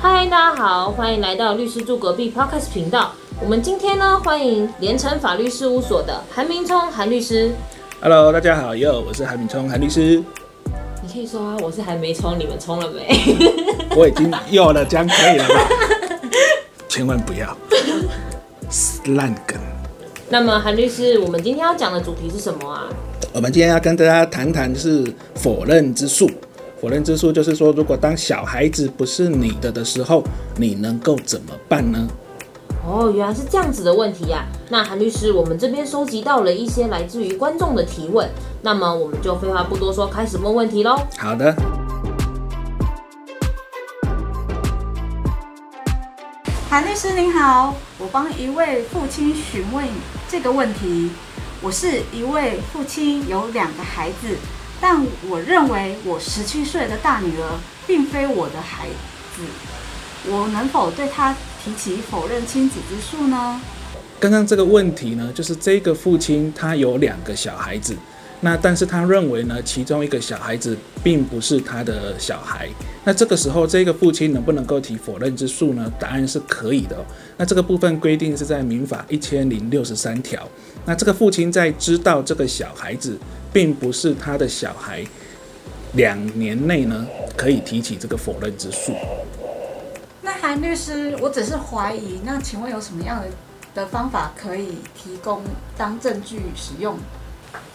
嗨，大家好，欢迎来到律师住隔壁 Podcast 频道。我们今天呢，欢迎联成法律事务所的韩明聪韩律师。Hello，大家好，哟，我是韩明聪韩律师，你可以说啊，我是还没冲，你们冲了没？我已经有了，这样可以了吧？千万不要烂梗。那么韩律师，我们今天要讲的主题是什么啊？我们今天要跟大家谈谈是否认之术。否认之术就是说，如果当小孩子不是你的的时候，你能够怎么办呢？哦，原来是这样子的问题呀、那韩律师，我们这边收集到了一些来自于观众的提问，那么我们就废话不多说，开始问问题喽。好的，韩律师您好，我帮一位父亲询问这个问题。我是一位父亲，有两个孩子，但我认为我十七岁的大女儿并非我的孩子，我能否对她提起否认亲子之诉呢？刚刚这个问题呢，就是这个父亲他有两个小孩子，那但是他认为呢，其中一个小孩子并不是他的小孩。那这个时候，这个父亲能不能够提否认之诉呢？答案是可以的、那这个部分规定是在民法一千零六十三条。那这个父亲在知道这个小孩子并不是他的小孩两年内呢，可以提起这个否认之诉。那韩律师，我只是怀疑，那请问有什么样的的方法可以提供当证据使用？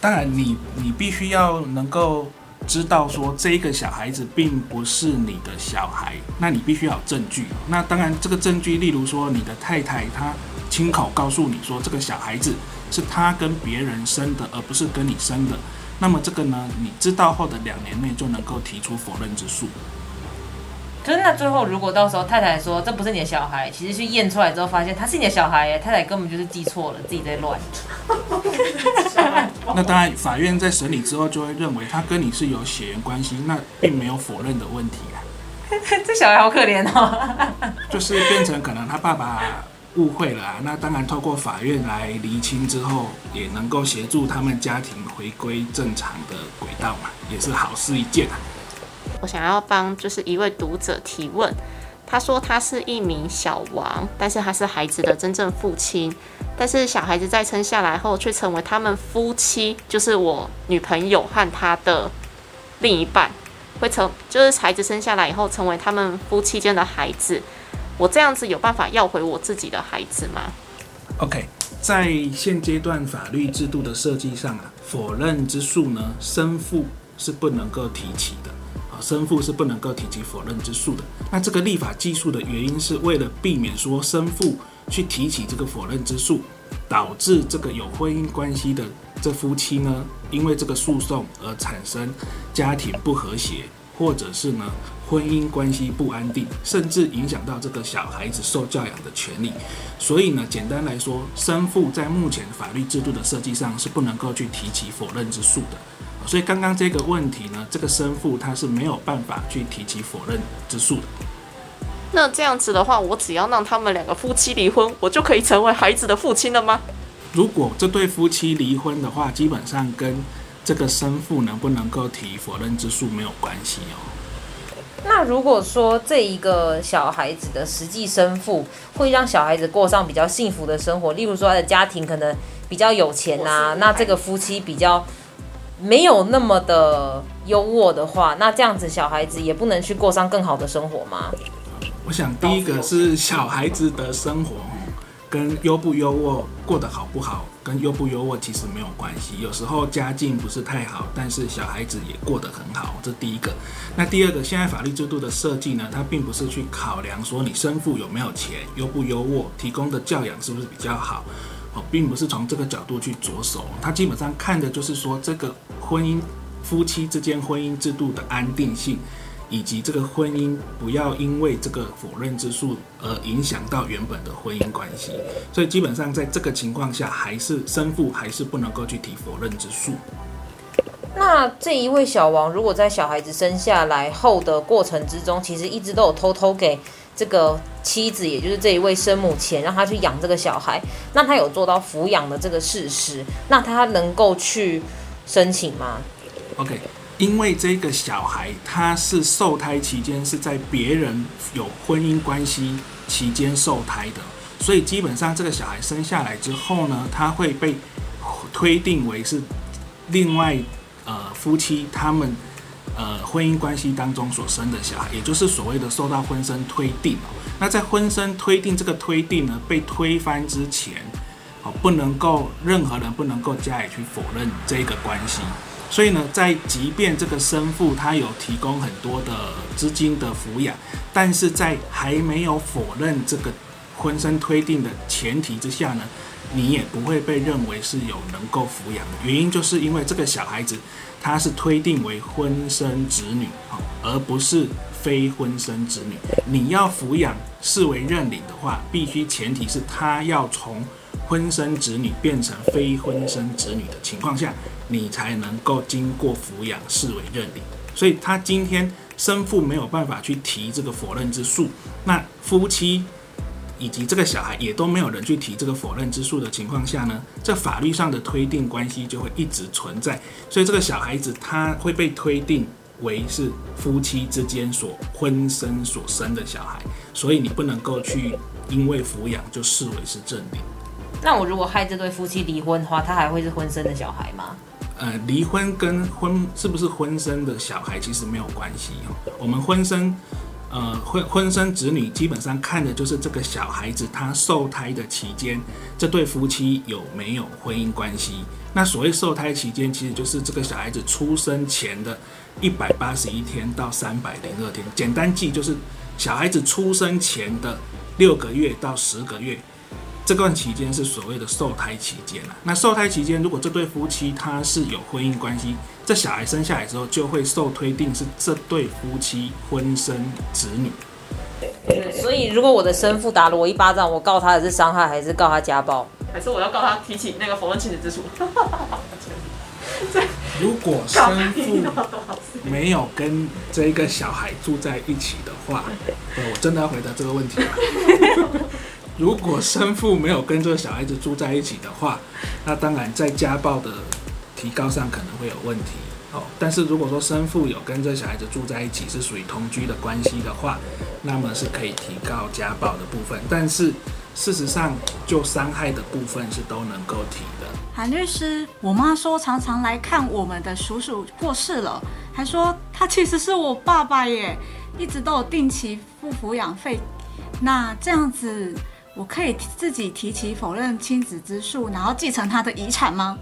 当然你，你必须要能够知道说这个小孩子并不是你的小孩，那你必须要有证据。那当然，这个证据，例如说你的太太她亲口告诉你说这个小孩子是他跟别人生的，而不是跟你生的。那么这个呢，你知道后的两年内就能够提出否认之诉。可是那最后如果到时候太太说这不是你的小孩，其实去验出来之后发现他是你的小孩耶，太太根本就是记错了，自己在乱。那当然，法院在审理之后就会认为他跟你是有血缘关系，那并没有否认的问题啊。这小孩好可怜哦。就是变成可能他爸爸误会了、啊，那当然透过法院来厘清之后，也能够协助他们家庭回归正常的轨道嘛，也是好事一件啊。我想要帮就是一位读者提问，他说他是一名小王，但是他是孩子的真正父亲，但是小孩子在生下来后却成为他们夫妻，就是我女朋友和他的另一半，会成就是孩子生下来以后成为他们夫妻间的孩子，我这样子有办法要回我自己的孩子吗？OK，在现阶段法律制度的设计上啊，否认之诉呢，生父是不能够提起的。啊，生父是不能够提起否认之诉的。那这个立法技术的原因，是为了避免说生父去提起这个否认之诉，导致这个有婚姻关系的这夫妻呢，因为这个诉讼而产生家庭不和谐，或者是呢婚姻关系不安定，甚至影响到这个小孩子受教养的权利。所以呢，简单来说，生父在目前法律制度的设计上是不能够去提起否认之诉的。所以刚刚这个问题呢，这个生父他是没有办法去提起否认之诉的。那这样子的话，我只要让他们两个夫妻离婚，我就可以成为孩子的父亲了吗？如果这对夫妻离婚的话，基本上跟这个生父能不能够提否认之诉没有关系哦。那如果说这一个小孩子的实际生父会让小孩子过上比较幸福的生活，例如说他的家庭可能比较有钱呐、那这个夫妻比较没有那么的优渥的话，那这样子小孩子也不能去过上更好的生活吗？我想第一个是小孩子的生活跟优不优渥、过得好不好，跟优不优渥其实没有关系。有时候家境不是太好，但是小孩子也过得很好，这第一个。那第二个，现在法律制度的设计呢，它并不是去考量说你生父有没有钱、优不优渥、提供的教养是不是比较好。哦，并不是从这个角度去着手，它基本上看的就是说这个婚姻夫妻之间婚姻制度的安定性，以及这个婚姻不要因为这个否认之诉而影响到原本的婚姻关系。所以基本上在这个情况下，还是生父还是不能够去提否认之诉。那这一位小王，如果在小孩子生下来后的过程之中，其实一直都有偷偷给这个妻子，也就是这一位生母钱，让他去养这个小孩，那他有做到抚养的这个事实，那他能够去申请吗？OK，因为这个小孩他是受胎期间是在别人有婚姻关系期间受胎的，所以基本上这个小孩生下来之后呢，他会被推定为是另外呃夫妻他们呃婚姻关系当中所生的小孩，也就是所谓的受到婚生推定。那在婚生推定这个推定呢被推翻之前，哦不能够任何人不能够加以去否认这个关系。所以呢，在即便这个生父他有提供很多的资金的抚养，但是在还没有否认这个婚生推定的前提之下呢，你也不会被认为是有能够抚养的。原因就是因为这个小孩子他是推定为婚生子女，而不是非婚生子女。你要抚养视为认领的话，必须前提是他要从婚生子女变成非婚生子女的情况下。你才能够经过抚养视为认领，所以他今天生父没有办法去提这个否认之诉，那夫妻以及这个小孩也都没有人去提这个否认之诉的情况下呢，这法律上的推定关系就会一直存在，所以这个小孩子他会被推定为是夫妻之间所婚生所生的小孩，所以你不能够去因为抚养就视为是正领。那我如果害这对夫妻离婚的话，他还会是婚生的小孩吗？呃，离婚跟婚是不是婚生的小孩其实没有关系哦。我们婚生，呃，婚婚生子女基本上看的就是这个小孩子他受胎的期间，这对夫妻有没有婚姻关系。那所谓受胎期间，其实就是这个小孩子出生前的一百八十一天到三百零二天，简单记就是小孩子出生前的六个月到十个月。这段期间是所谓的受胎期间啊。那受胎期间，如果这对夫妻他是有婚姻关系，这小孩生下来之后就会受推定是这对夫妻婚生子女。对，所以如果我的生父打了我一巴掌，我告他的是伤害，还是告他家暴？还是我要告他提起那个否认亲子之诉？如果生父没有跟这个小孩住在一起的话，我真的要回答这个问题吗？如果生父没有跟这个小孩子住在一起的话，那当然在家暴的提高上可能会有问题哦。但是如果说生父有跟这小孩子住在一起，是属于同居的关系的话，那么是可以提高家暴的部分。但是事实上，就伤害的部分是都能够提的。韩律师，我妈说常常来看我们的叔叔过世了，还说他其实是我爸爸耶，一直都有定期付抚养费。那这样子。我可以自己提起否认亲子之诉，然后继承他的遗产吗？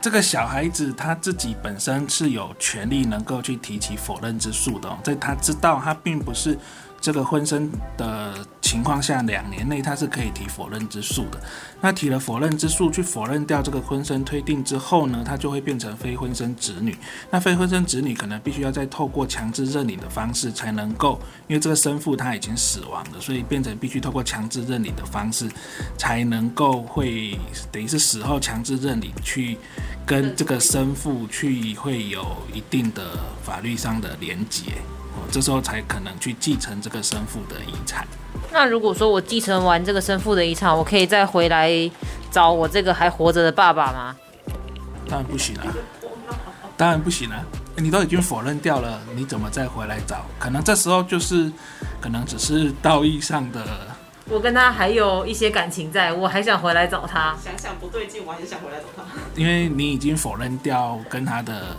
这个小孩子他自己本身是有权利能够去提起否认之诉的，在他知道他并不是。这个婚生的情况下，两年内他是可以提否认之诉的。那提了否认之诉，去否认掉这个婚生推定之后呢，他就会变成非婚生子女。那非婚生子女可能必须要再透过强制认领的方式才能够，因为这个生父他已经死亡了，所以变成必须透过强制认领的方式才能够会等于是死后强制认领去跟这个生父去会有一定的法律上的连结。这时候才可能去继承这个生父的遗产。那如果说我继承完这个生父的遗产，我可以再回来找我这个还活着的爸爸吗？当然不行啊！当然不行啊！你都已经否认掉了，你怎么再回来找？可能这时候就是，可能只是道义上的。我跟他还有一些感情在，我还想回来找他。想想不对劲，我还是想回来找他。因为你已经否认掉跟他的。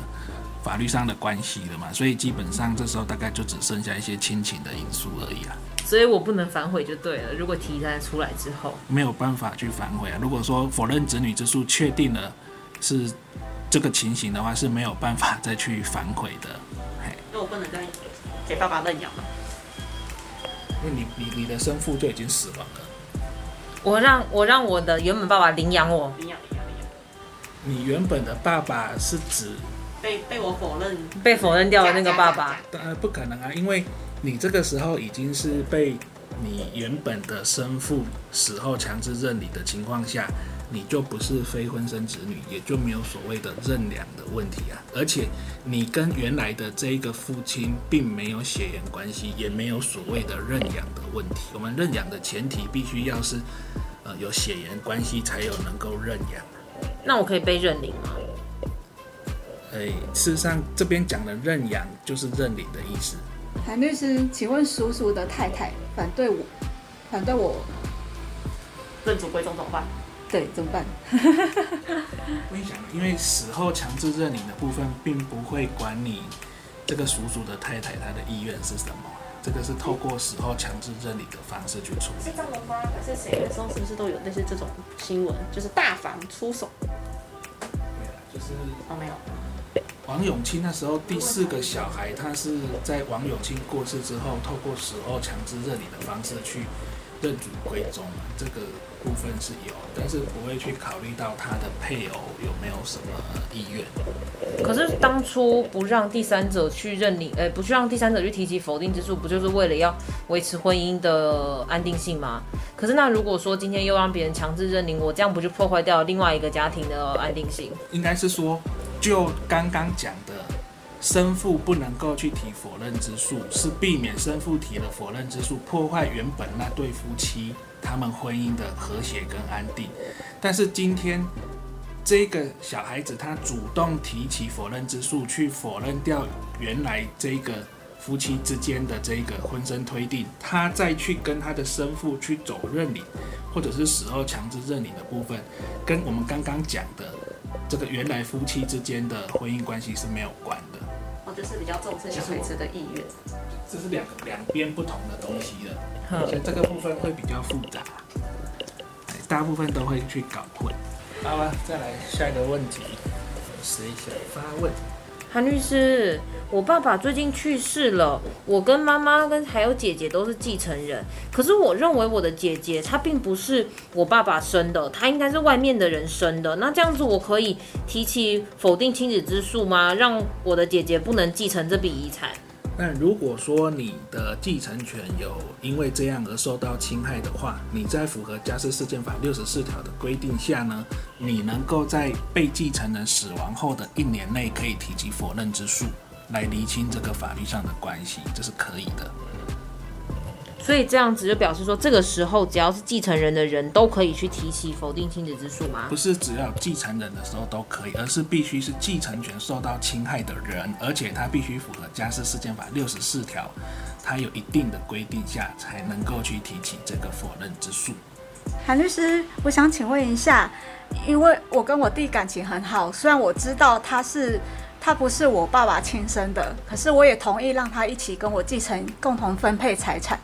法律上的关系了嘛，所以基本上这时候大概就只剩下一些亲情的因素而已啊。所以我不能反悔就对了。如果提单出来之后，没有办法去反悔啊。如果说否认子女之诉确定了是这个情形的话，是没有办法再去反悔的。那我不能再给爸爸认养吗？因为你你你的生父就已经死亡了。我让我让我的原本爸爸领养我。领养领养领养。你原本的爸爸是指？被被我否认，被否认掉的那个爸爸，当然不可能啊，因为你这个时候已经是被你原本的生父死后强制认领的情况下，你就不是非婚生子女，也就没有所谓的认养的问题啊。而且你跟原来的这一个父亲并没有血缘关系，也没有所谓的认养的问题。我们认养的前提必须要是呃有血缘关系才有能够认养。那我可以被认领吗？诶，事实上这边讲的认养就是认领的意思。韩律师，请问叔叔的太太反对我，反对我，认祖归宗怎么办？对，怎么办？我跟你讲，因为死后强制认领的部分，并不会管你这个叔叔的太太她的意愿是什么，这个是透过死后强制认领的方式去处理。是这样的吗？可是谁那时候是不是都有类似这种新闻，就是大房出手？对啊，就是哦，没有。王永庆那时候第四个小孩，他是在王永庆过世之后，透过死后强制认领的方式去认祖归宗，这个部分是有，但是不会去考虑到他的配偶有没有什么意愿。可是当初不让第三者去认领，呃，不去让第三者去提起否定之诉，不就是为了要维持婚姻的安定性吗？可是那如果说今天又让别人强制认领，我这样不就破坏掉另外一个家庭的安定性？应该是说，就刚刚讲的，生父不能够去提否认之诉，是避免生父提了否认之诉，破坏原本那对夫妻他们婚姻的和谐跟安定。但是今天这个小孩子他主动提起否认之诉，去否认掉原来这个夫妻之间的这个婚生推定，他再去跟他的生父去走认领，或者是死后强制认领的部分，跟我们刚刚讲的这个原来夫妻之间的婚姻关系是没有关的，哦，就是比较重视小孩子的意愿。这是两两边不同的东西的，哼所以这个部分会比较复杂，哎大部分都会去搞混。好了，再来下一个问题，谁想发问？韩律师，我爸爸最近去世了，我跟妈妈跟还有姐姐都是继承人。可是我认为我的姐姐她并不是我爸爸生的，她应该是外面的人生的。那这样子我可以提起否定亲子之诉吗？让我的姐姐不能继承这笔遗产？那如果说你的继承权有因为这样而受到侵害的话，你在符合家事事件法六十四条的规定下呢，你能够在被继承人死亡后的一年内可以提起否认之诉，来厘清这个法律上的关系，这是可以的。所以这样子就表示说，这个时候只要是继承人的人都可以去提起否定亲子之诉吗不？是只要继承人的时候都可以，而是必须是继承权受到侵害的人，而且他必须符合家事事件法六十四条，他有一定的规定下才能够去提起这个否认之诉。韩律师，我想请问一下，因为我跟我弟感情很好，虽然我知道他是他不是我爸爸亲生的，可是我也同意让他一起跟我继承，共同分配财产。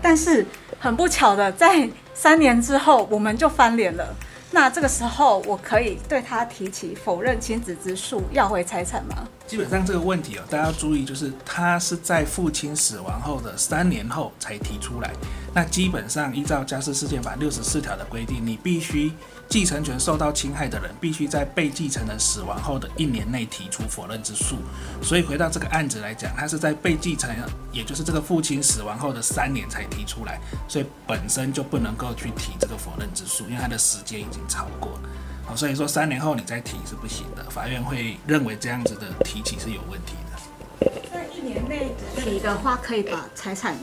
但是很不巧的，在三年之后我们就翻脸了。那这个时候，我可以对他提起否认亲子之诉，要回财产吗？基本上这个问题哦，大家要注意，就是他是在父亲死亡后的三年后才提出来。那基本上依照家事事件法六十四条的规定，你必须继承权受到侵害的人，必须在被继承人死亡后的一年内提出否认之诉。所以回到这个案子来讲，他是在被继承人，也就是这个父亲死亡后的三年才提出来，所以本身就不能够去提这个否认之诉，因为他的时间已经超过了。好，所以说三年后你再提是不行的，法院会认为这样子的提起是有问题的。在一年内提的话，可以把财产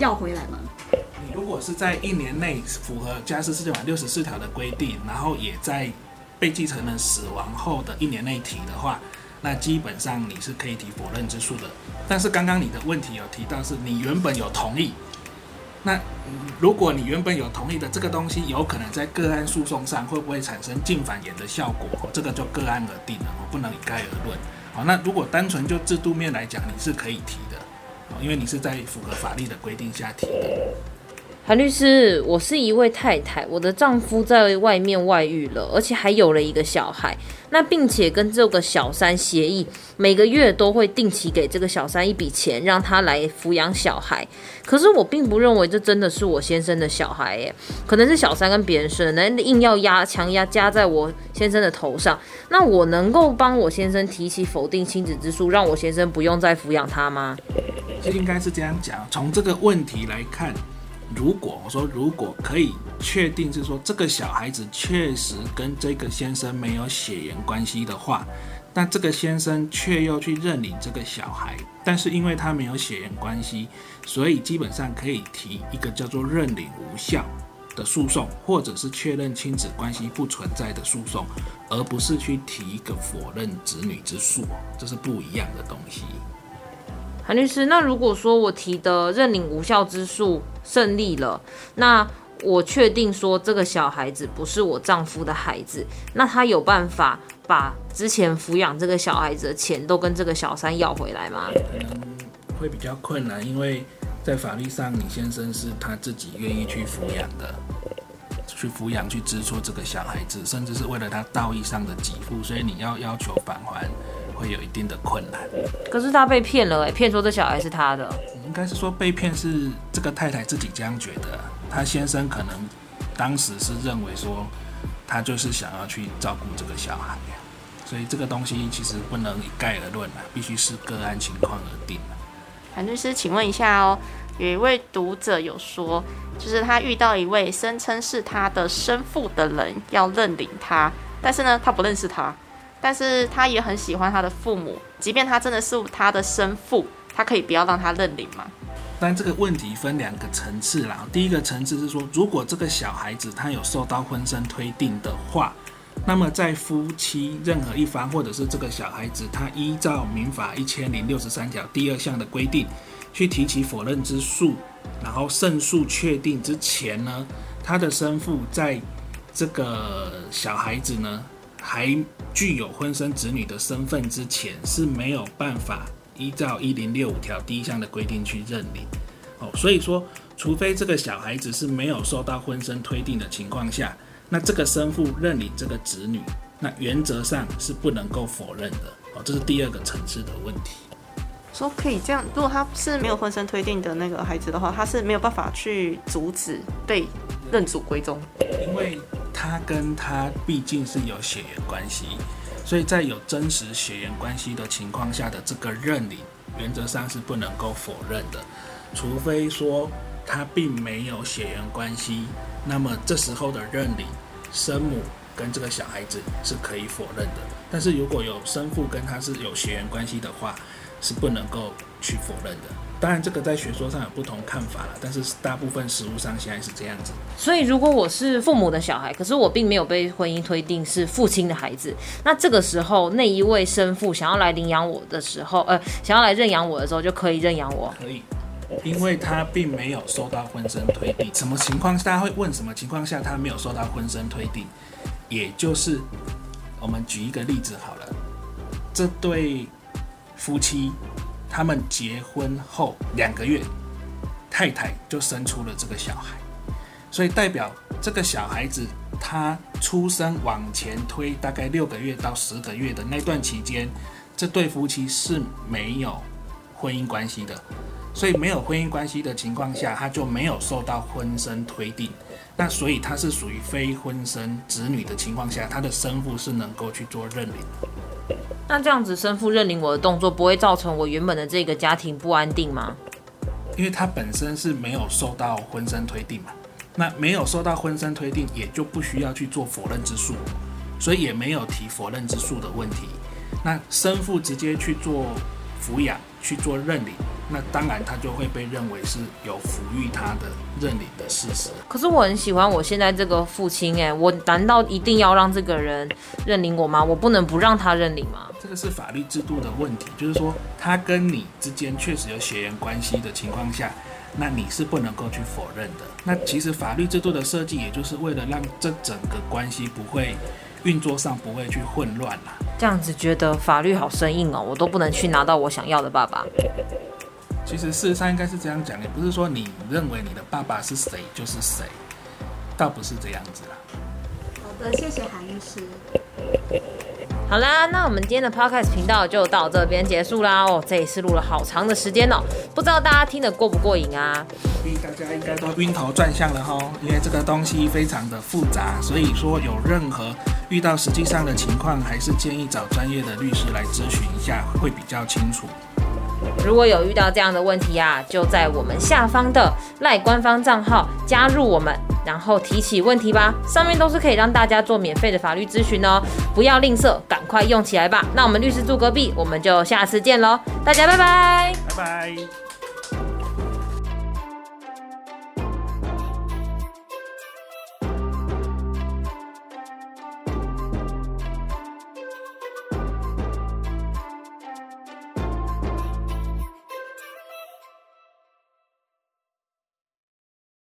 要回来吗？如果是在一年内符合家事事件法六十四条的规定，然后也在被继承人死亡后的一年内提的话，那基本上你是可以提否认之诉的。但是刚刚你的问题有提到是你原本有同意，那如果你原本有同意的这个东西，有可能在个案诉讼上会不会产生净反言的效果？这个就个案而定了，哦不能一概而论。好，那如果单纯就制度面来讲，你是可以提的，哦因为你是在符合法律的规定下提的。韩律师，我是一位太太，我的丈夫在外面外遇了，而且还有了一个小孩。那并且跟这个小三协议，每个月都会定期给这个小三一笔钱，让他来抚养小孩。可是我并不认为这真的是我先生的小孩，耶，可能是小三跟别人生的，那硬要压强压加在我先生的头上。那我能够帮我先生提起否定亲子之诉，让我先生不用再抚养他吗？就应该是这样讲。从这个问题来看，如果我说如果可以确定是说这个小孩子确实跟这个先生没有血缘关系的话，那这个先生却又去认领这个小孩，但是因为他没有血缘关系，所以基本上可以提一个叫做认领无效的诉讼，或者是确认亲子关系不存在的诉讼，而不是去提一个否认子女之诉，这是不一样的东西。韩律师，那如果说我提的认领无效之诉胜利了，那我确定说这个小孩子不是我丈夫的孩子，那他有办法把之前抚养这个小孩子的钱都跟这个小三要回来吗？可能会比较困难，因为在法律上，你先生是他自己愿意去抚养的，去抚养、去支出这个小孩子，甚至是为了他道义上的给付，所以你要要求返还，会有一定的困难。可是他被骗了、哎，骗说这小孩是他的。应该是说被骗是这个太太自己这样觉得，他先生可能当时是认为说他就是想要去照顾这个小孩，所以这个东西其实不能一概而论啊，必须是个案情况而定啊。韩律师，请问一下哦，有一位读者有说，就是他遇到一位声称是他的生父的人要认领他，但是呢，他不认识他，但是他也很喜欢他的父母，即便他真的是他的生父，他可以不要让他认领吗？但这个问题分两个层次啦。第一个层次是说，如果这个小孩子他有受到婚生推定的话，那么在夫妻任何一方或者是这个小孩子，他依照民法一千零六十三条第二项的规定，去提起否认之诉，然后胜诉确定之前呢，他的生父在这个小孩子呢还具有婚生子女的身份之前，是没有办法依照一零六五条第一项的规定去认领。哦，所以说，除非这个小孩子是没有受到婚生推定的情况下，那这个生父认领这个子女，那原则上是不能够否认的。哦，这是第二个层次的问题。说可以这样，如果他是没有婚生推定的那个孩子的话，他是没有办法去阻止被认祖归宗。因为他跟他毕竟是有血缘关系，所以在有真实血缘关系的情况下的这个认领，原则上是不能够否认的，除非说他并没有血缘关系，那么这时候的认领，生母跟这个小孩子是可以否认的。但是如果有生父跟他是有血缘关系的话，是不能够去否认的。当然，这个在学说上有不同看法了，但是大部分实务上现在是这样子。所以，如果我是父母的小孩，可是我并没有被婚姻推定是父亲的孩子，那这个时候那一位生父想要来领养我的时候，呃，想要来认养我的时候，就可以认养我。可以，因为他并没有受到婚生推定。什么情况？大家会问什么情况下他没有受到婚生推定？也就是我们举一个例子好了，这对夫妻他们结婚后两个月，太太就生出了这个小孩，所以代表这个小孩子他出生往前推大概六个月到十个月的那段期间，这对夫妻是没有婚姻关系的。所以没有婚姻关系的情况下，他就没有受到婚生推定。那所以他是属于非婚生子女的情况下，他的生父是能够去做认领。那这样子生父认领我的动作，不会造成我原本的这个家庭不安定吗？因为他本身是没有受到婚生推定嘛，那没有受到婚生推定，也就不需要去做否认之诉，所以也没有提否认之诉的问题。那生父直接去做抚养，去做认领，那当然他就会被认为是有抚育他的认领的事实。可是我很喜欢我现在这个父亲，哎，我难道一定要让这个人认领我吗？我不能不让他认领吗？这个是法律制度的问题，就是说他跟你之间确实有血缘关系的情况下，那你是不能够去否认的。那其实法律制度的设计，也就是为了让这整个关系不会运作上不会去混乱啦。这样子觉得法律好生硬哦，我都不能去拿到我想要的爸爸。其实事实上应该是这样讲，也不是说你认为你的爸爸是谁就是谁，倒不是这样子啦。好的，谢谢韩律师。好啦，那我们今天的 podcast 频道就到这边结束啦。哦，这一次录了好长的时间哦，不知道大家听得过不过瘾啊？所以大家应该都晕头转向了哈，因为这个东西非常的复杂，所以说有任何遇到实际上的情况，还是建议找专业的律师来咨询一下，会比较清楚。如果有遇到这样的问题啊，就在我们下方的赖官方账号加入我们，然后提起问题吧。上面都是可以让大家做免费的法律咨询哦，不要吝啬，赶快用起来吧。那我们律师住隔壁，我们就下次见喽，大家拜拜。拜拜。